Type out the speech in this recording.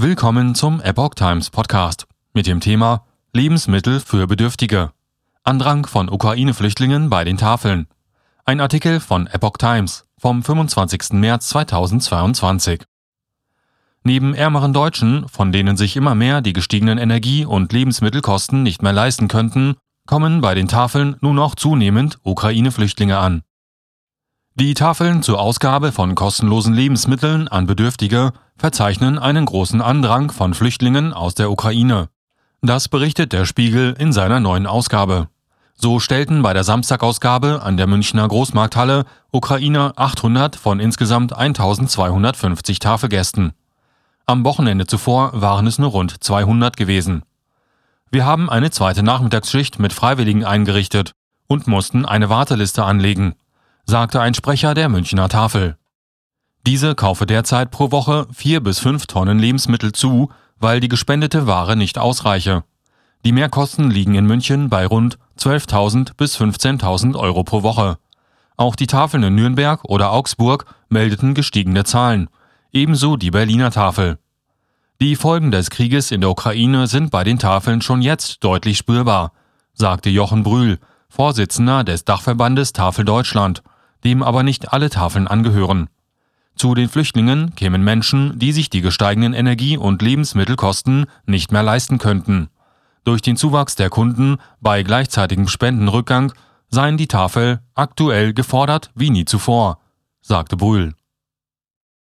Willkommen zum Epoch Times Podcast mit dem Thema Lebensmittel für Bedürftige. Andrang von Ukraine-Flüchtlingen bei den Tafeln. Ein Artikel von Epoch Times vom 25. März 2022. Neben ärmeren Deutschen, von denen sich immer mehr die gestiegenen Energie- und Lebensmittelkosten nicht mehr leisten könnten, kommen bei den Tafeln nun auch zunehmend Ukraine-Flüchtlinge an. Die Tafeln zur Ausgabe von kostenlosen Lebensmitteln an Bedürftige verzeichnen einen großen Andrang von Flüchtlingen aus der Ukraine. Das berichtet der Spiegel in seiner neuen Ausgabe. So stellten bei der Samstagausgabe an der Münchner Großmarkthalle Ukrainer 800 von insgesamt 1250 Tafelgästen. Am Wochenende zuvor waren es nur rund 200 gewesen. Wir haben eine zweite Nachmittagsschicht mit Freiwilligen eingerichtet und mussten eine Warteliste anlegen, sagte ein Sprecher der Münchner Tafel. Diese kaufe derzeit pro Woche vier bis fünf Tonnen Lebensmittel zu, weil die gespendete Ware nicht ausreiche. Die Mehrkosten liegen in München bei rund 12.000 bis 15.000 Euro pro Woche. Auch die Tafeln in Nürnberg oder Augsburg meldeten gestiegene Zahlen, ebenso die Berliner Tafel. Die Folgen des Krieges in der Ukraine sind bei den Tafeln schon jetzt deutlich spürbar, sagte Jochen Brühl, Vorsitzender des Dachverbandes Tafel Deutschland dem aber nicht alle Tafeln angehören. Zu den Flüchtlingen kämen Menschen, die sich die gesteigenden Energie- und Lebensmittelkosten nicht mehr leisten könnten. Durch den Zuwachs der Kunden bei gleichzeitigem Spendenrückgang seien die Tafel aktuell gefordert wie nie zuvor, sagte Brühl.